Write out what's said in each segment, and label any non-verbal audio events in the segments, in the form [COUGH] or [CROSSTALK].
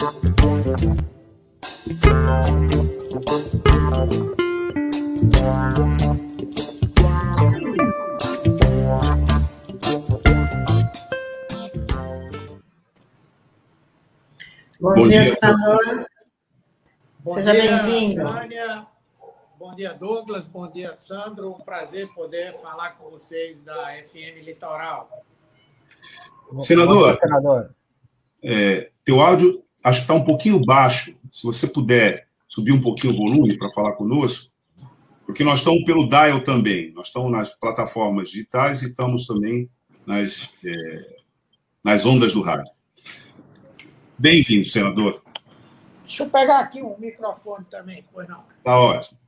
Bom, Bom dia, dia, senador. Seja bem-vindo. Bom dia, Douglas. Bom dia, Sandro. Um prazer poder falar com vocês da FM Litoral. Senador, senador. É, teu áudio acho que está um pouquinho baixo. Se você puder subir um pouquinho o volume para falar conosco, porque nós estamos pelo Dial também. Nós estamos nas plataformas digitais e estamos também nas, é, nas ondas do rádio. Bem-vindo, senador. Deixa eu pegar aqui um microfone também, pois não. Tá ótimo.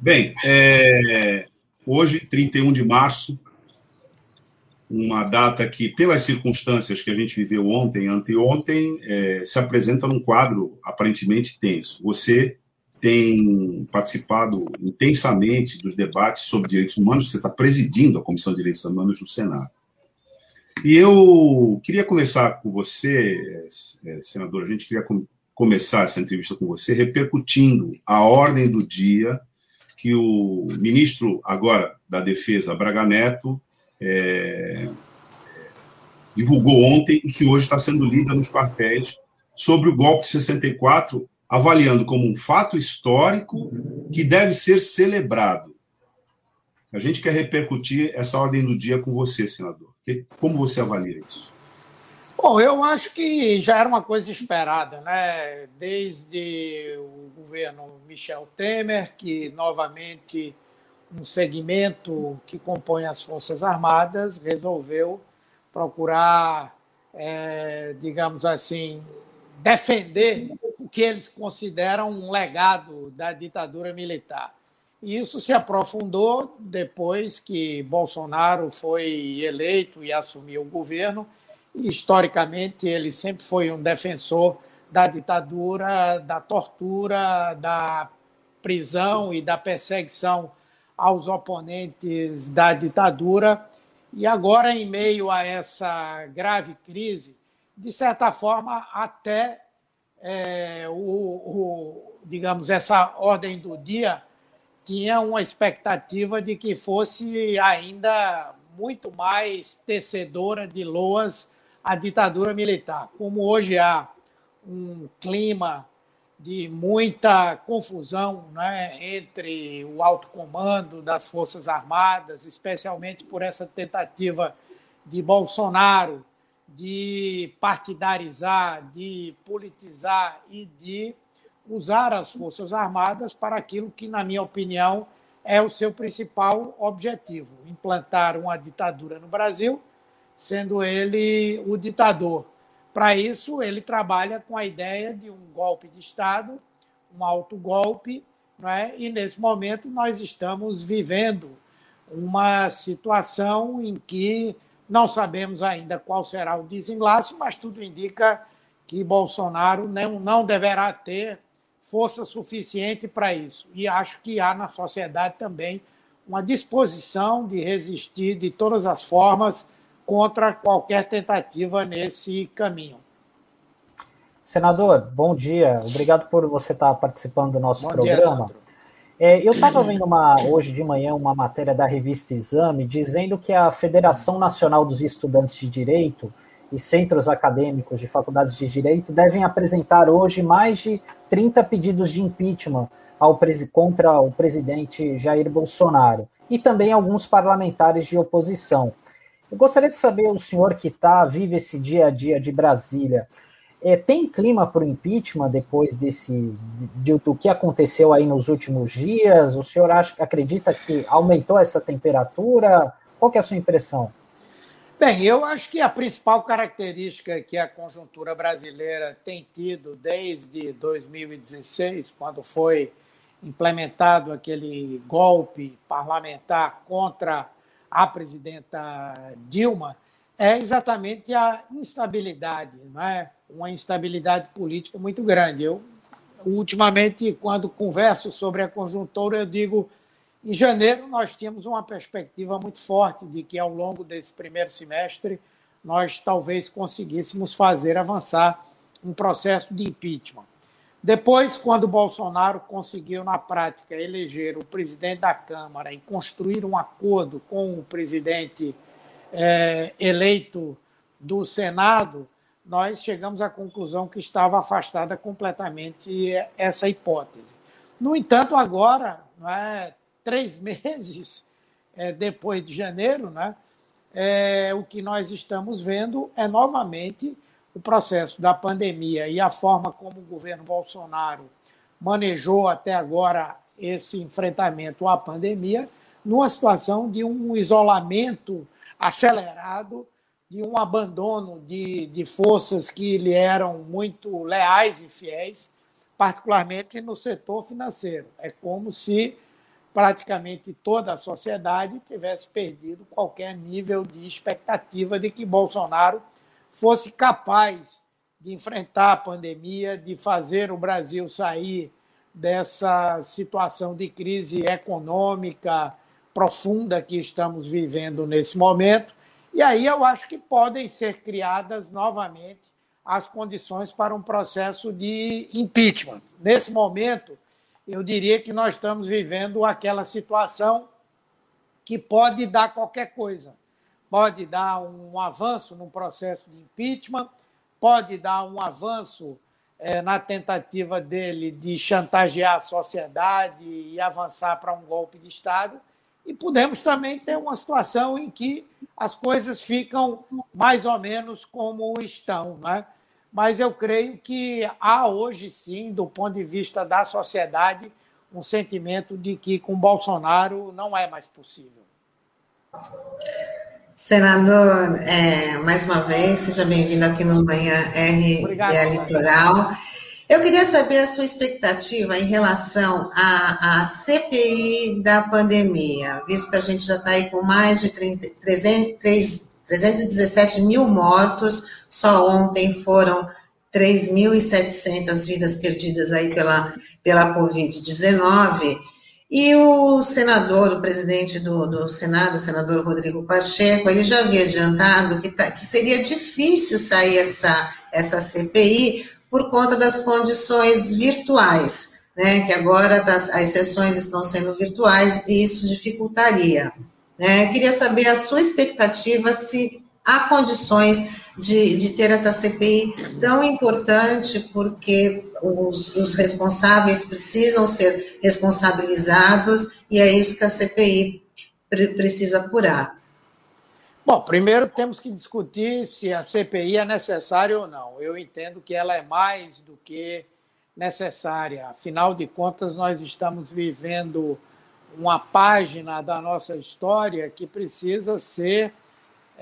Bem, é, hoje, 31 de março, uma data que, pelas circunstâncias que a gente viveu ontem, anteontem, é, se apresenta num quadro aparentemente tenso. Você tem participado intensamente dos debates sobre direitos humanos, você está presidindo a Comissão de Direitos Humanos no Senado. E eu queria começar com você, é, senador, a gente queria com, começar essa entrevista com você repercutindo a ordem do dia que o ministro agora da Defesa, Braga Neto, é, divulgou ontem e que hoje está sendo lida nos quartéis sobre o golpe de 64, avaliando como um fato histórico que deve ser celebrado. A gente quer repercutir essa ordem do dia com você, senador. Como você avalia isso? Bom, eu acho que já era uma coisa esperada, né? Desde o governo Michel Temer, que novamente um segmento que compõe as Forças Armadas resolveu procurar, é, digamos assim, defender o que eles consideram um legado da ditadura militar. E isso se aprofundou depois que Bolsonaro foi eleito e assumiu o governo. E, historicamente, ele sempre foi um defensor da ditadura, da tortura, da prisão e da perseguição aos oponentes da ditadura. E agora, em meio a essa grave crise, de certa forma, até é, o, o, digamos, essa ordem do dia tinha uma expectativa de que fosse ainda muito mais tecedora de loas a ditadura militar. Como hoje há um clima de muita confusão né, entre o alto comando das Forças Armadas, especialmente por essa tentativa de Bolsonaro de partidarizar, de politizar e de usar as Forças Armadas para aquilo que, na minha opinião, é o seu principal objetivo: implantar uma ditadura no Brasil, sendo ele o ditador. Para isso, ele trabalha com a ideia de um golpe de Estado, um autogolpe, é? e nesse momento nós estamos vivendo uma situação em que não sabemos ainda qual será o desenlace, mas tudo indica que Bolsonaro não, não deverá ter força suficiente para isso. E acho que há na sociedade também uma disposição de resistir de todas as formas contra qualquer tentativa nesse caminho. Senador, bom dia. Obrigado por você estar participando do nosso bom programa. Dia, é, eu estava vendo uma, hoje de manhã uma matéria da revista Exame dizendo que a Federação Nacional dos Estudantes de Direito e centros acadêmicos de faculdades de direito devem apresentar hoje mais de 30 pedidos de impeachment ao, contra o presidente Jair Bolsonaro e também alguns parlamentares de oposição. Eu gostaria de saber, o senhor que está, vive esse dia a dia de Brasília, é, tem clima para o impeachment depois desse de, do que aconteceu aí nos últimos dias? O senhor acha, acredita que aumentou essa temperatura? Qual é a sua impressão? Bem, eu acho que a principal característica que a conjuntura brasileira tem tido desde 2016, quando foi implementado aquele golpe parlamentar contra a presidenta Dilma, é exatamente a instabilidade, não é? uma instabilidade política muito grande. Eu, ultimamente, quando converso sobre a conjuntura, eu digo em janeiro, nós tínhamos uma perspectiva muito forte de que, ao longo desse primeiro semestre, nós talvez conseguíssemos fazer avançar um processo de impeachment. Depois, quando Bolsonaro conseguiu, na prática, eleger o presidente da Câmara e construir um acordo com o presidente é, eleito do Senado, nós chegamos à conclusão que estava afastada completamente essa hipótese. No entanto, agora, é, três [LAUGHS] meses é, depois de janeiro, né, é, o que nós estamos vendo é novamente o processo da pandemia e a forma como o governo Bolsonaro manejou até agora esse enfrentamento à pandemia, numa situação de um isolamento acelerado, de um abandono de, de forças que lhe eram muito leais e fiéis, particularmente no setor financeiro. É como se praticamente toda a sociedade tivesse perdido qualquer nível de expectativa de que Bolsonaro fosse capaz de enfrentar a pandemia, de fazer o Brasil sair dessa situação de crise econômica profunda que estamos vivendo nesse momento. E aí eu acho que podem ser criadas novamente as condições para um processo de impeachment. Nesse momento, eu diria que nós estamos vivendo aquela situação que pode dar qualquer coisa pode dar um avanço no processo de impeachment, pode dar um avanço é, na tentativa dele de chantagear a sociedade e avançar para um golpe de Estado. E podemos também ter uma situação em que as coisas ficam mais ou menos como estão. Né? Mas eu creio que há hoje, sim, do ponto de vista da sociedade, um sentimento de que com Bolsonaro não é mais possível. Senador, é, mais uma vez, seja bem-vindo aqui no Manhã RBA Litoral. Eu queria saber a sua expectativa em relação à, à CPI da pandemia, visto que a gente já está aí com mais de 30, 300, 317 mil mortos, só ontem foram 3.700 vidas perdidas aí pela, pela Covid-19. E o senador, o presidente do, do Senado, o senador Rodrigo Pacheco, ele já havia adiantado que, tá, que seria difícil sair essa, essa CPI por conta das condições virtuais, né, que agora das, as sessões estão sendo virtuais e isso dificultaria. Né? Queria saber a sua expectativa se há condições de, de ter essa CPI tão importante, porque os, os responsáveis precisam ser responsabilizados, e é isso que a CPI pre precisa apurar. Bom, primeiro temos que discutir se a CPI é necessária ou não. Eu entendo que ela é mais do que necessária. Afinal de contas, nós estamos vivendo uma página da nossa história que precisa ser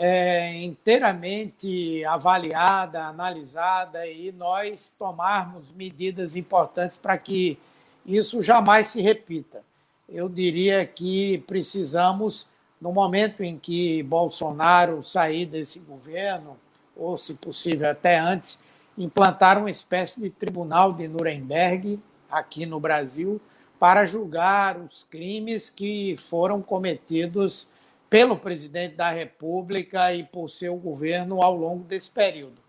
é, inteiramente avaliada, analisada e nós tomarmos medidas importantes para que isso jamais se repita. Eu diria que precisamos, no momento em que Bolsonaro sair desse governo, ou se possível até antes, implantar uma espécie de tribunal de Nuremberg aqui no Brasil para julgar os crimes que foram cometidos pelo presidente da República e por seu governo ao longo desse período.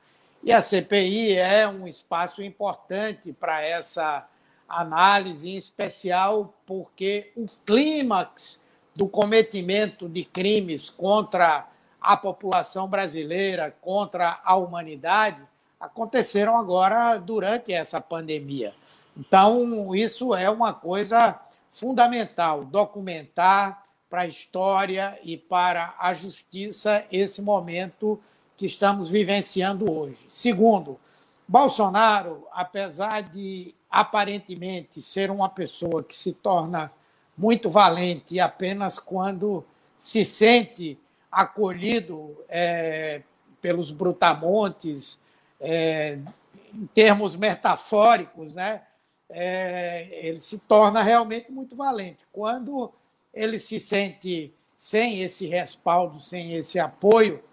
E a CPI é um espaço importante para essa análise, em especial porque o clímax do cometimento de crimes contra a população brasileira, contra a humanidade, aconteceram agora durante essa pandemia. Então, isso é uma coisa fundamental, documentar, para a história e para a justiça esse momento que estamos vivenciando hoje. Segundo, Bolsonaro, apesar de aparentemente ser uma pessoa que se torna muito valente apenas quando se sente acolhido é, pelos brutamontes, é, em termos metafóricos, né? É, ele se torna realmente muito valente. Quando ele se sente sem esse respaldo, sem esse apoio,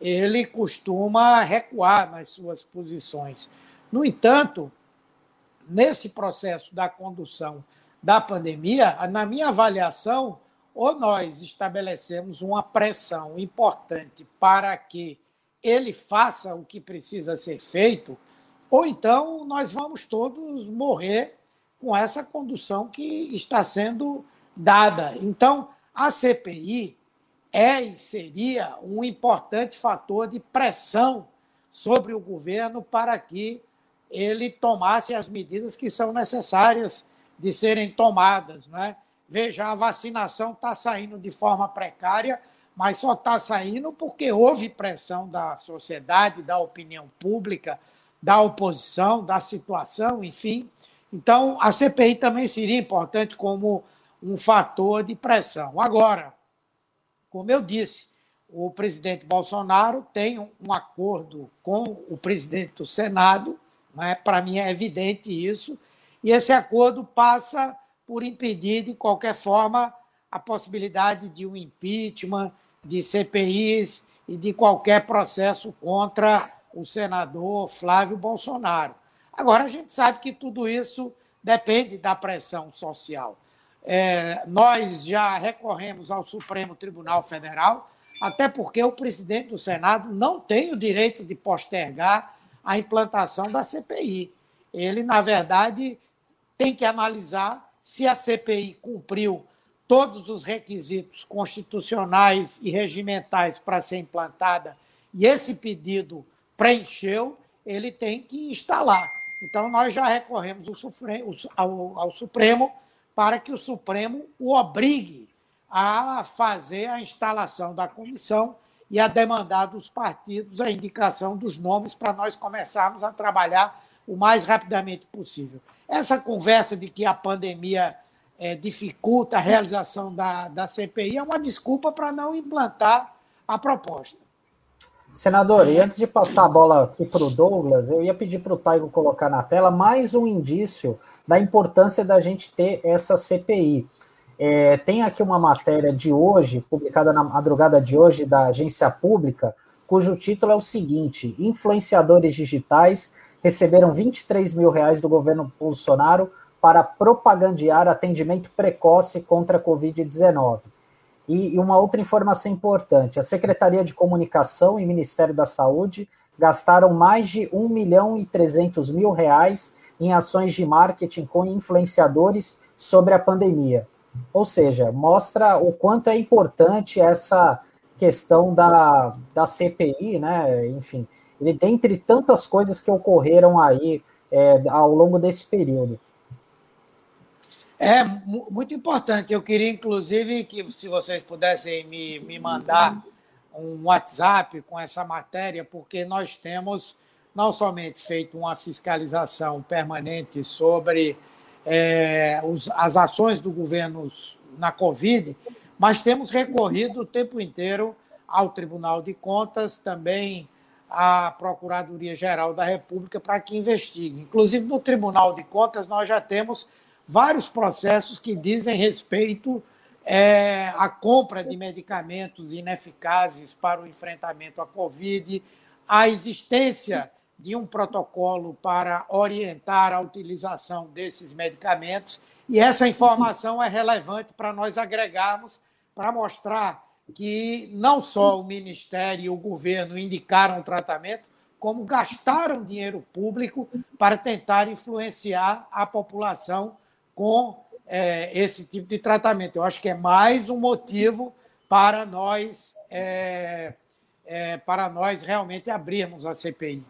ele costuma recuar nas suas posições. No entanto, nesse processo da condução da pandemia, na minha avaliação, ou nós estabelecemos uma pressão importante para que ele faça o que precisa ser feito, ou então nós vamos todos morrer com essa condução que está sendo dada. Então, a CPI é e seria um importante fator de pressão sobre o governo para que ele tomasse as medidas que são necessárias de serem tomadas. Né? Veja, a vacinação está saindo de forma precária, mas só está saindo porque houve pressão da sociedade, da opinião pública, da oposição, da situação, enfim. Então, a CPI também seria importante como um fator de pressão. Agora, como eu disse, o presidente Bolsonaro tem um acordo com o presidente do Senado, né? para mim é evidente isso, e esse acordo passa por impedir, de qualquer forma, a possibilidade de um impeachment, de CPIs e de qualquer processo contra o senador Flávio Bolsonaro. Agora, a gente sabe que tudo isso depende da pressão social. É, nós já recorremos ao Supremo Tribunal Federal, até porque o presidente do Senado não tem o direito de postergar a implantação da CPI. Ele, na verdade, tem que analisar se a CPI cumpriu todos os requisitos constitucionais e regimentais para ser implantada e esse pedido preencheu, ele tem que instalar. Então, nós já recorremos ao, ao Supremo para que o Supremo o obrigue a fazer a instalação da comissão e a demandar dos partidos a indicação dos nomes para nós começarmos a trabalhar o mais rapidamente possível. Essa conversa de que a pandemia é, dificulta a realização da, da CPI é uma desculpa para não implantar a proposta. Senador, e antes de passar a bola aqui para o Douglas, eu ia pedir para o Taigo colocar na tela mais um indício da importância da gente ter essa CPI. É, tem aqui uma matéria de hoje, publicada na madrugada de hoje, da agência pública, cujo título é o seguinte: Influenciadores digitais receberam 23 mil reais do governo Bolsonaro para propagandear atendimento precoce contra a Covid-19. E, uma outra informação importante: a Secretaria de Comunicação e Ministério da Saúde gastaram mais de 1 milhão e 300 mil reais em ações de marketing com influenciadores sobre a pandemia. Ou seja, mostra o quanto é importante essa questão da, da CPI, né? Enfim, dentre tantas coisas que ocorreram aí é, ao longo desse período. É muito importante. Eu queria, inclusive, que se vocês pudessem me, me mandar um WhatsApp com essa matéria, porque nós temos não somente feito uma fiscalização permanente sobre é, os, as ações do governo na Covid, mas temos recorrido o tempo inteiro ao Tribunal de Contas, também à Procuradoria-Geral da República para que investigue. Inclusive, no Tribunal de Contas, nós já temos vários processos que dizem respeito é, à compra de medicamentos ineficazes para o enfrentamento à Covid, à existência de um protocolo para orientar a utilização desses medicamentos. E essa informação é relevante para nós agregarmos, para mostrar que não só o Ministério e o governo indicaram o tratamento, como gastaram dinheiro público para tentar influenciar a população com é, esse tipo de tratamento. Eu acho que é mais um motivo para nós, é, é, para nós realmente abrirmos a CPI.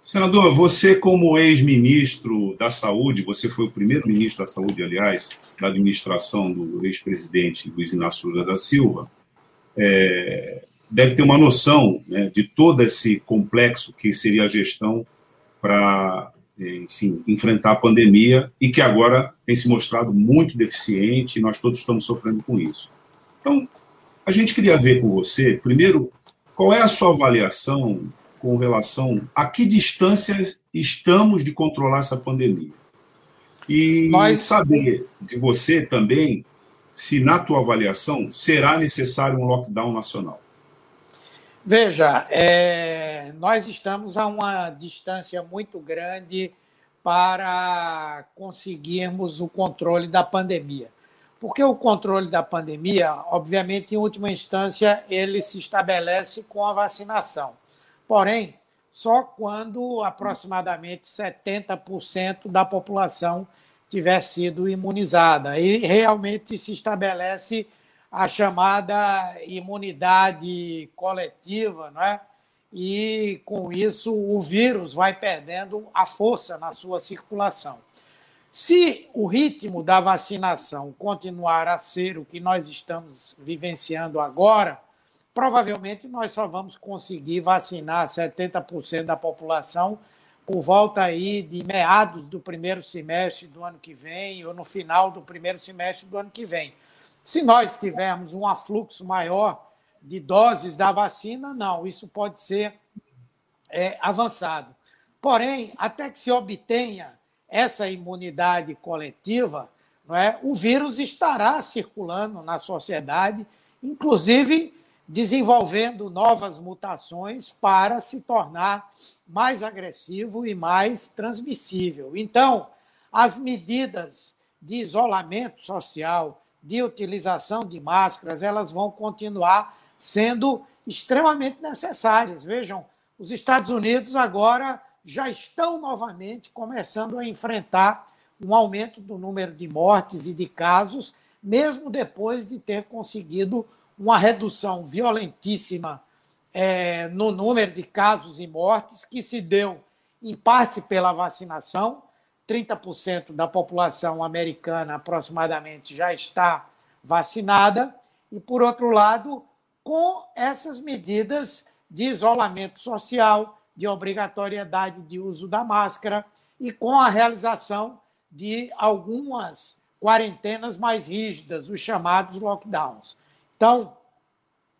Senador, você, como ex-ministro da Saúde, você foi o primeiro ministro da Saúde, aliás, da administração do ex-presidente Luiz Inácio Lula da Silva, é, deve ter uma noção né, de todo esse complexo que seria a gestão para, enfim, enfrentar a pandemia e que agora tem se mostrado muito deficiente e nós todos estamos sofrendo com isso. Então, a gente queria ver com você, primeiro, qual é a sua avaliação com relação a que distância estamos de controlar essa pandemia. E Nós... saber de você também se, na tua avaliação, será necessário um lockdown nacional. Veja, é, nós estamos a uma distância muito grande para conseguirmos o controle da pandemia. Porque o controle da pandemia, obviamente, em última instância, ele se estabelece com a vacinação. Porém, só quando aproximadamente 70% da população tiver sido imunizada. E realmente se estabelece a chamada imunidade coletiva, não é? e com isso o vírus vai perdendo a força na sua circulação. Se o ritmo da vacinação continuar a ser o que nós estamos vivenciando agora, provavelmente nós só vamos conseguir vacinar 70% da população por volta aí de meados do primeiro semestre do ano que vem ou no final do primeiro semestre do ano que vem. Se nós tivermos um afluxo maior de doses da vacina, não, isso pode ser é, avançado. Porém, até que se obtenha essa imunidade coletiva, não é, o vírus estará circulando na sociedade, inclusive desenvolvendo novas mutações para se tornar mais agressivo e mais transmissível. Então, as medidas de isolamento social, de utilização de máscaras, elas vão continuar sendo extremamente necessárias. Vejam, os Estados Unidos agora já estão novamente começando a enfrentar um aumento do número de mortes e de casos, mesmo depois de ter conseguido uma redução violentíssima é, no número de casos e mortes, que se deu em parte pela vacinação. 30% da população americana aproximadamente já está vacinada, e, por outro lado, com essas medidas de isolamento social, de obrigatoriedade de uso da máscara e com a realização de algumas quarentenas mais rígidas, os chamados lockdowns. Então,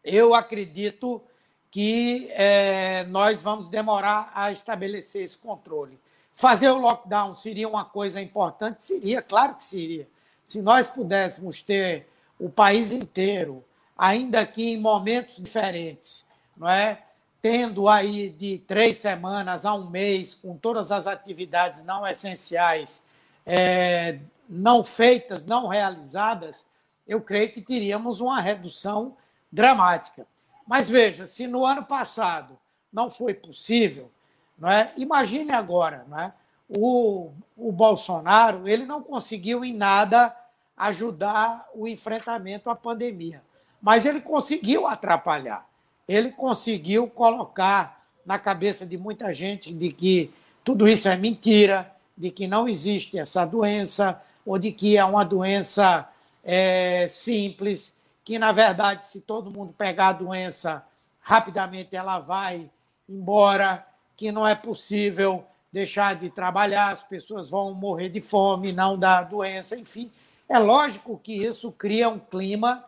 eu acredito que é, nós vamos demorar a estabelecer esse controle. Fazer o lockdown seria uma coisa importante? Seria, claro que seria. Se nós pudéssemos ter o país inteiro, ainda que em momentos diferentes, não é? tendo aí de três semanas a um mês, com todas as atividades não essenciais é, não feitas, não realizadas, eu creio que teríamos uma redução dramática. Mas veja, se no ano passado não foi possível, não é? imagine agora, não é? o, o Bolsonaro ele não conseguiu em nada ajudar o enfrentamento à pandemia, mas ele conseguiu atrapalhar ele conseguiu colocar na cabeça de muita gente de que tudo isso é mentira, de que não existe essa doença, ou de que é uma doença é, simples, que, na verdade, se todo mundo pegar a doença, rapidamente ela vai embora, que não é possível deixar de trabalhar, as pessoas vão morrer de fome, não da doença, enfim. É lógico que isso cria um clima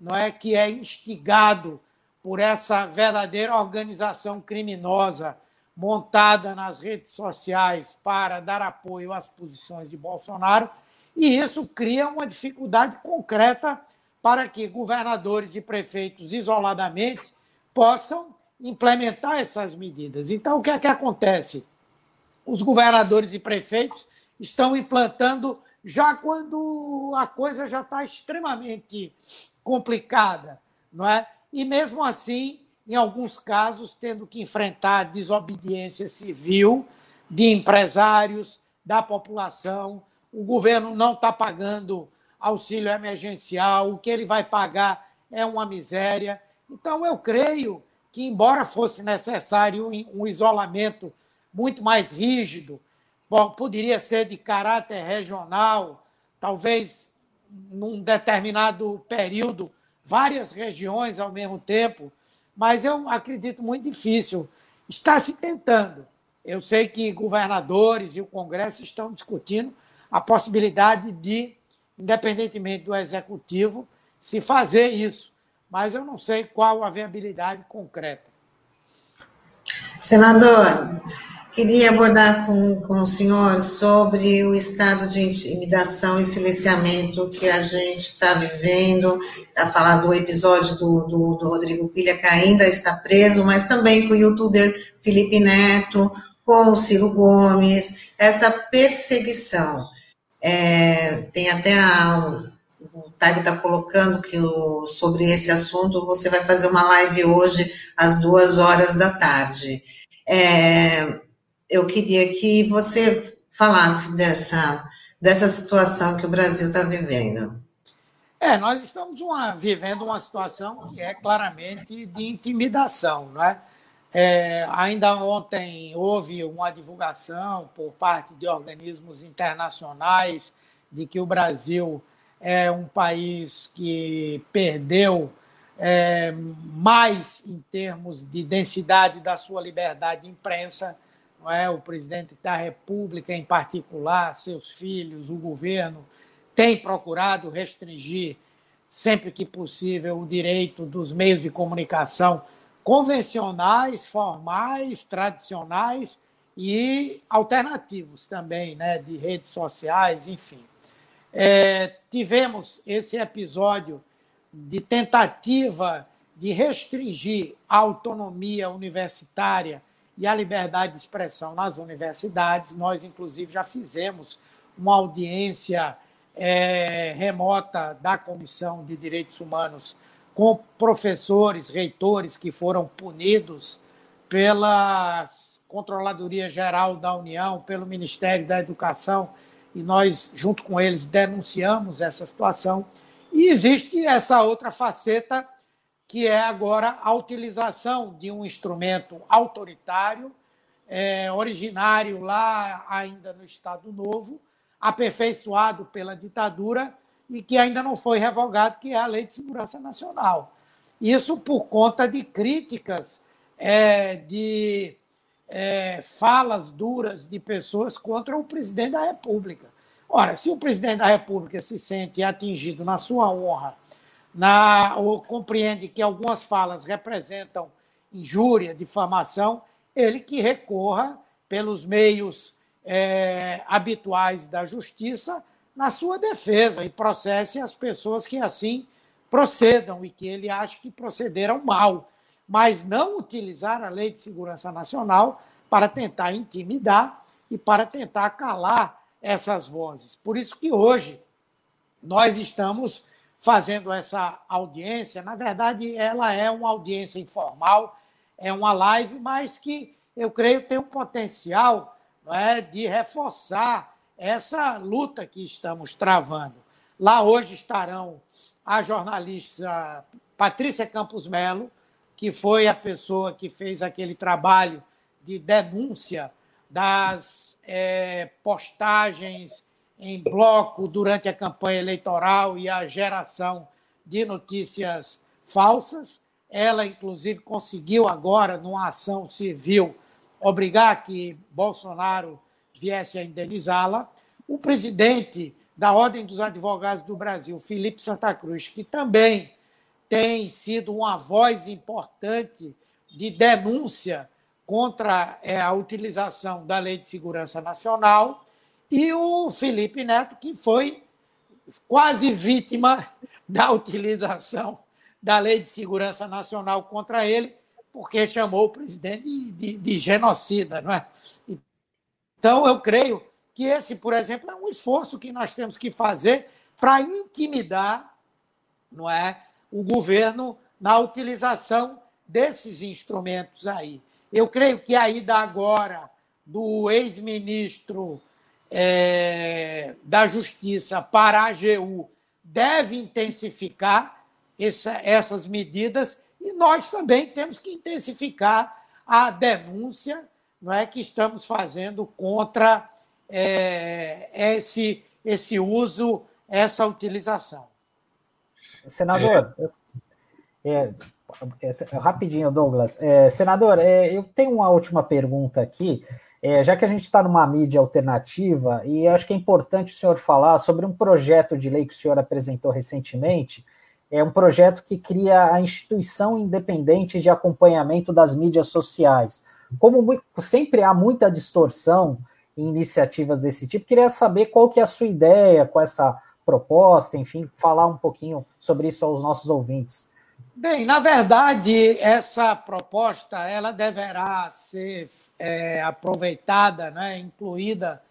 não é que é instigado por essa verdadeira organização criminosa montada nas redes sociais para dar apoio às posições de Bolsonaro, e isso cria uma dificuldade concreta para que governadores e prefeitos isoladamente possam implementar essas medidas. Então, o que é que acontece? Os governadores e prefeitos estão implantando já quando a coisa já está extremamente complicada, não é? e, mesmo assim, em alguns casos, tendo que enfrentar desobediência civil de empresários, da população. O governo não está pagando auxílio emergencial, o que ele vai pagar é uma miséria. Então, eu creio que, embora fosse necessário um isolamento muito mais rígido, poderia ser de caráter regional, talvez num determinado período várias regiões ao mesmo tempo, mas eu acredito muito difícil. Está se tentando. Eu sei que governadores e o Congresso estão discutindo a possibilidade de, independentemente do executivo, se fazer isso, mas eu não sei qual a viabilidade concreta. Senador, Queria abordar com, com o senhor sobre o estado de intimidação e silenciamento que a gente está vivendo, a falar do episódio do, do, do, Rodrigo Pilha, que ainda está preso, mas também com o youtuber Felipe Neto, com o Ciro Gomes, essa perseguição. É, tem até a, o Tag está colocando que o, sobre esse assunto você vai fazer uma live hoje às duas horas da tarde. É, eu queria que você falasse dessa, dessa situação que o Brasil está vivendo. É, nós estamos uma, vivendo uma situação que é claramente de intimidação, não é? É, ainda ontem houve uma divulgação por parte de organismos internacionais de que o Brasil é um país que perdeu é, mais em termos de densidade da sua liberdade de imprensa. Não é? O presidente da República, em particular, seus filhos, o governo, tem procurado restringir, sempre que possível, o direito dos meios de comunicação convencionais, formais, tradicionais e alternativos também, né, de redes sociais, enfim. É, tivemos esse episódio de tentativa de restringir a autonomia universitária e a liberdade de expressão nas universidades. Nós, inclusive, já fizemos uma audiência é, remota da Comissão de Direitos Humanos com professores, reitores que foram punidos pela Controladoria Geral da União, pelo Ministério da Educação, e nós, junto com eles, denunciamos essa situação. E existe essa outra faceta, que é agora a utilização de um instrumento autoritário, é, originário lá ainda no Estado Novo, aperfeiçoado pela ditadura, e que ainda não foi revogado, que é a Lei de Segurança Nacional. Isso por conta de críticas, é, de é, falas duras de pessoas contra o presidente da República. Ora, se o presidente da República se sente atingido na sua honra, na, ou compreende que algumas falas representam injúria, difamação, ele que recorra pelos meios é, habituais da justiça na sua defesa e processe as pessoas que assim procedam e que ele acha que procederam mal, mas não utilizar a Lei de Segurança Nacional para tentar intimidar e para tentar calar essas vozes. Por isso que hoje nós estamos fazendo essa audiência. Na verdade, ela é uma audiência informal, é uma live, mas que eu creio tem um potencial é, de reforçar essa luta que estamos travando. Lá hoje estarão a jornalista Patrícia Campos Melo, que foi a pessoa que fez aquele trabalho de denúncia das é, postagens em bloco durante a campanha eleitoral e a geração de notícias falsas. Ela, inclusive, conseguiu agora, numa ação civil, obrigar que Bolsonaro viesse a indenizá-la. O presidente da Ordem dos Advogados do Brasil, Felipe Santa Cruz, que também tem sido uma voz importante de denúncia contra é, a utilização da Lei de Segurança Nacional, e o Felipe Neto, que foi quase vítima [LAUGHS] da utilização da Lei de Segurança Nacional contra ele, porque chamou o presidente de, de, de genocida, não é? Então, eu creio que esse, por exemplo, é um esforço que nós temos que fazer para intimidar não é, o governo na utilização desses instrumentos aí. Eu creio que a ida agora do ex-ministro é, da Justiça para a AGU deve intensificar essa, essas medidas e nós também temos que intensificar a denúncia não é, que estamos fazendo contra é, esse, esse uso, essa utilização. Senador, é, é, rapidinho, Douglas. É, senador, é, eu tenho uma última pergunta aqui. É, já que a gente está numa mídia alternativa, e acho que é importante o senhor falar sobre um projeto de lei que o senhor apresentou recentemente, é um projeto que cria a instituição independente de acompanhamento das mídias sociais. Como sempre há muita distorção em iniciativas desse tipo, queria saber qual que é a sua ideia com essa proposta, enfim, falar um pouquinho sobre isso aos nossos ouvintes. Bem, na verdade, essa proposta ela deverá ser é, aproveitada, né, incluída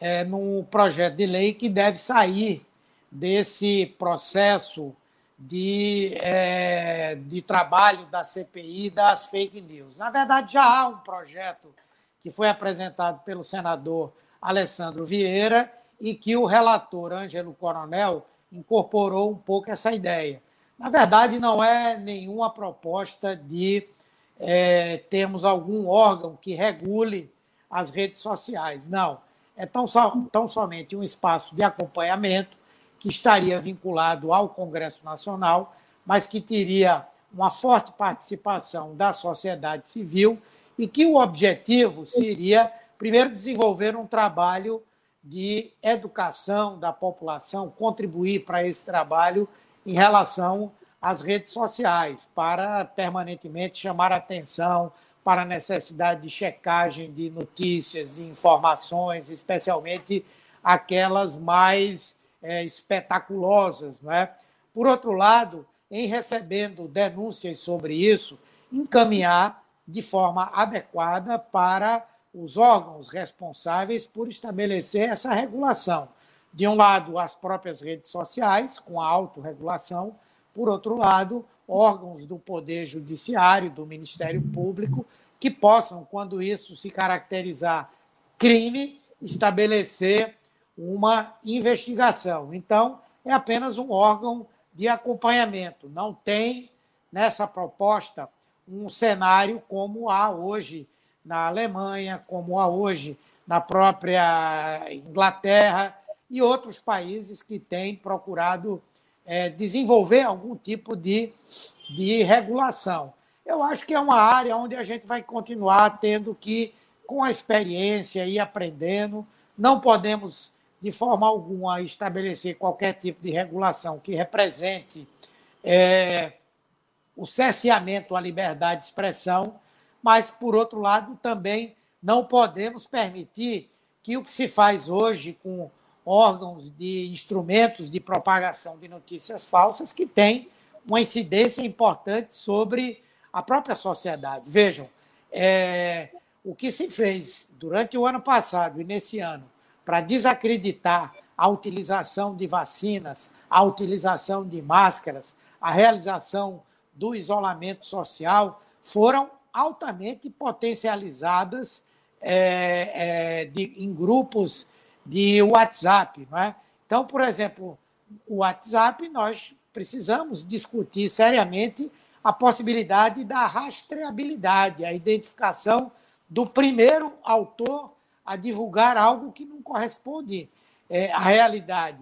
é, no projeto de lei que deve sair desse processo de, é, de trabalho da CPI das fake news. Na verdade, já há um projeto que foi apresentado pelo senador Alessandro Vieira e que o relator Ângelo Coronel incorporou um pouco essa ideia. Na verdade, não é nenhuma proposta de é, termos algum órgão que regule as redes sociais. Não. É tão, tão somente um espaço de acompanhamento que estaria vinculado ao Congresso Nacional, mas que teria uma forte participação da sociedade civil e que o objetivo seria, primeiro, desenvolver um trabalho de educação da população, contribuir para esse trabalho em relação às redes sociais, para permanentemente chamar atenção para a necessidade de checagem de notícias, de informações, especialmente aquelas mais é, espetaculosas. Não é? Por outro lado, em recebendo denúncias sobre isso, encaminhar de forma adequada para os órgãos responsáveis por estabelecer essa regulação. De um lado, as próprias redes sociais, com a autorregulação, por outro lado, órgãos do Poder Judiciário, do Ministério Público, que possam, quando isso se caracterizar crime, estabelecer uma investigação. Então, é apenas um órgão de acompanhamento. Não tem nessa proposta um cenário como há hoje na Alemanha, como há hoje na própria Inglaterra e outros países que têm procurado é, desenvolver algum tipo de, de regulação. Eu acho que é uma área onde a gente vai continuar tendo que, com a experiência e aprendendo, não podemos de forma alguma estabelecer qualquer tipo de regulação que represente é, o cerceamento à liberdade de expressão, mas, por outro lado, também não podemos permitir que o que se faz hoje com órgãos de instrumentos de propagação de notícias falsas que tem uma incidência importante sobre a própria sociedade. Vejam, é, o que se fez durante o ano passado e nesse ano para desacreditar a utilização de vacinas, a utilização de máscaras, a realização do isolamento social, foram altamente potencializadas é, é, de, em grupos de WhatsApp. Não é? Então, por exemplo, o WhatsApp, nós precisamos discutir seriamente a possibilidade da rastreabilidade, a identificação do primeiro autor a divulgar algo que não corresponde é, à realidade.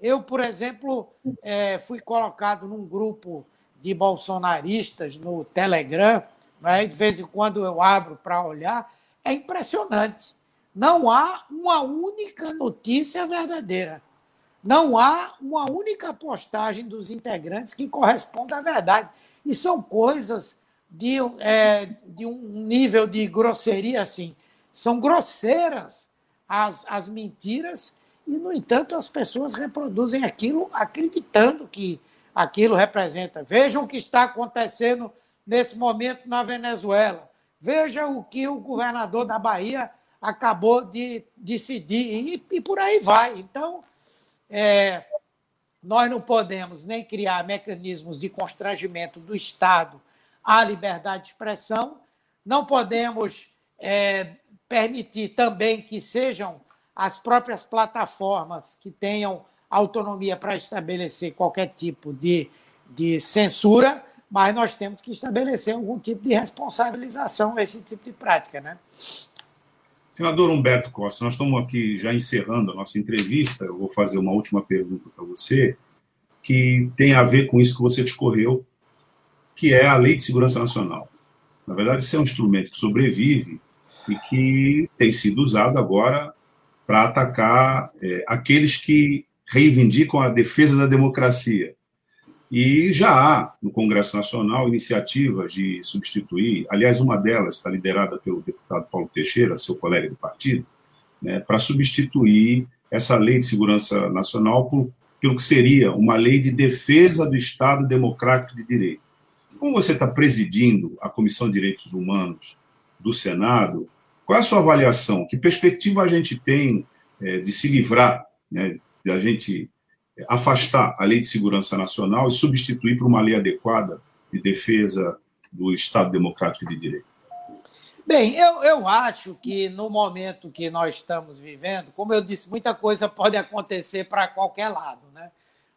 Eu, por exemplo, é, fui colocado num grupo de bolsonaristas no Telegram, né? de vez em quando eu abro para olhar, é impressionante. Não há uma única notícia verdadeira. Não há uma única postagem dos integrantes que corresponda à verdade. E são coisas de, é, de um nível de grosseria assim. São grosseiras as, as mentiras, e, no entanto, as pessoas reproduzem aquilo acreditando que aquilo representa. Vejam o que está acontecendo nesse momento na Venezuela. Veja o que o governador da Bahia acabou de decidir, e, e por aí vai. Então, é, nós não podemos nem criar mecanismos de constrangimento do Estado à liberdade de expressão, não podemos é, permitir também que sejam as próprias plataformas que tenham autonomia para estabelecer qualquer tipo de, de censura, mas nós temos que estabelecer algum tipo de responsabilização a esse tipo de prática, né? Senador Humberto Costa, nós estamos aqui já encerrando a nossa entrevista. Eu vou fazer uma última pergunta para você, que tem a ver com isso que você discorreu, que é a Lei de Segurança Nacional. Na verdade, isso é um instrumento que sobrevive e que tem sido usado agora para atacar é, aqueles que reivindicam a defesa da democracia. E já há no Congresso Nacional iniciativas de substituir, aliás, uma delas está liderada pelo deputado Paulo Teixeira, seu colega de partido, né, para substituir essa lei de segurança nacional por, pelo que seria uma lei de defesa do Estado Democrático de Direito. Como você está presidindo a Comissão de Direitos Humanos do Senado, qual é a sua avaliação? Que perspectiva a gente tem é, de se livrar, né, de a gente afastar a Lei de Segurança Nacional e substituir por uma lei adequada de defesa do Estado Democrático de Direito? Bem, eu, eu acho que no momento que nós estamos vivendo, como eu disse, muita coisa pode acontecer para qualquer lado, né?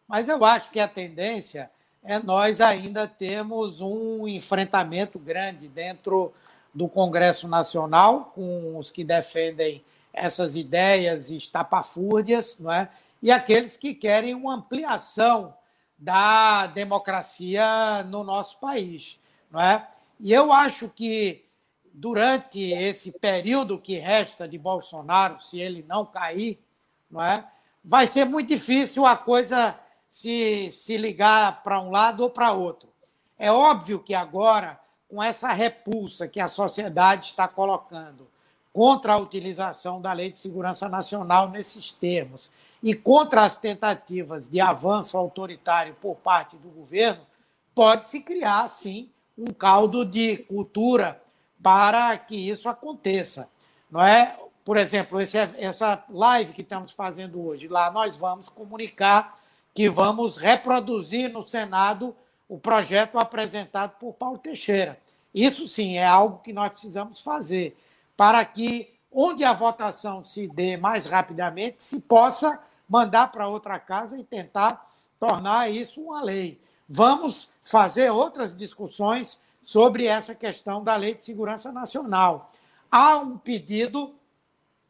Mas eu acho que a tendência é nós ainda termos um enfrentamento grande dentro do Congresso Nacional com os que defendem essas ideias estapafúrdias, não é? E aqueles que querem uma ampliação da democracia no nosso país, não é? E eu acho que durante esse período que resta de Bolsonaro, se ele não cair, não é? vai ser muito difícil a coisa se, se ligar para um lado ou para outro. É óbvio que agora, com essa repulsa que a sociedade está colocando contra a utilização da Lei de Segurança Nacional nesses termos e contra as tentativas de avanço autoritário por parte do governo, pode-se criar, sim, um caldo de cultura para que isso aconteça. Não é? Por exemplo, esse, essa live que estamos fazendo hoje, lá nós vamos comunicar que vamos reproduzir no Senado o projeto apresentado por Paulo Teixeira. Isso sim é algo que nós precisamos fazer para que, onde a votação se dê mais rapidamente, se possa mandar para outra casa e tentar tornar isso uma lei. Vamos fazer outras discussões sobre essa questão da Lei de Segurança Nacional. Há um pedido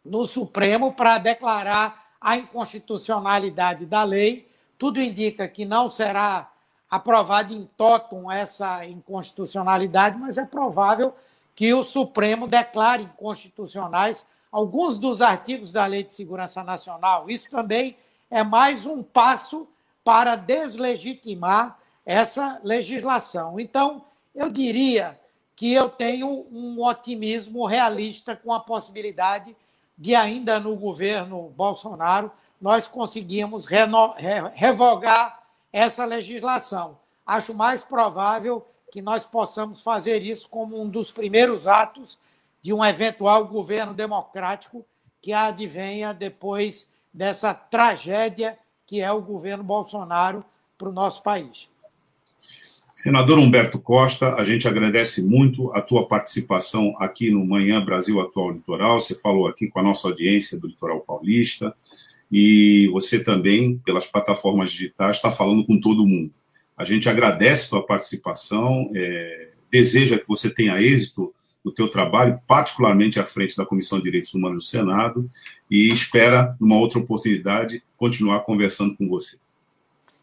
no Supremo para declarar a inconstitucionalidade da lei. Tudo indica que não será aprovada em totum essa inconstitucionalidade, mas é provável que o Supremo declare inconstitucionais alguns dos artigos da Lei de Segurança Nacional. Isso também é mais um passo para deslegitimar essa legislação. Então, eu diria que eu tenho um otimismo realista com a possibilidade de, ainda no governo Bolsonaro, nós conseguimos revogar essa legislação. Acho mais provável que nós possamos fazer isso como um dos primeiros atos de um eventual governo democrático que advenha depois dessa tragédia que é o governo Bolsonaro para o nosso país. Senador Humberto Costa, a gente agradece muito a tua participação aqui no Manhã Brasil Atual Litoral. Você falou aqui com a nossa audiência do Litoral Paulista e você também, pelas plataformas digitais, está falando com todo mundo. A gente agradece a tua participação, é, deseja que você tenha êxito no teu trabalho, particularmente à frente da Comissão de Direitos Humanos do Senado, e espera, numa outra oportunidade, continuar conversando com você.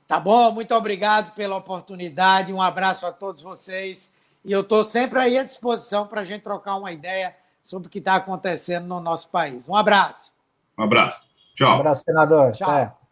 Tá bom? Muito obrigado pela oportunidade. Um abraço a todos vocês. E eu estou sempre aí à disposição para a gente trocar uma ideia sobre o que está acontecendo no nosso país. Um abraço. Um abraço. Tchau. Um abraço, senador. Tchau.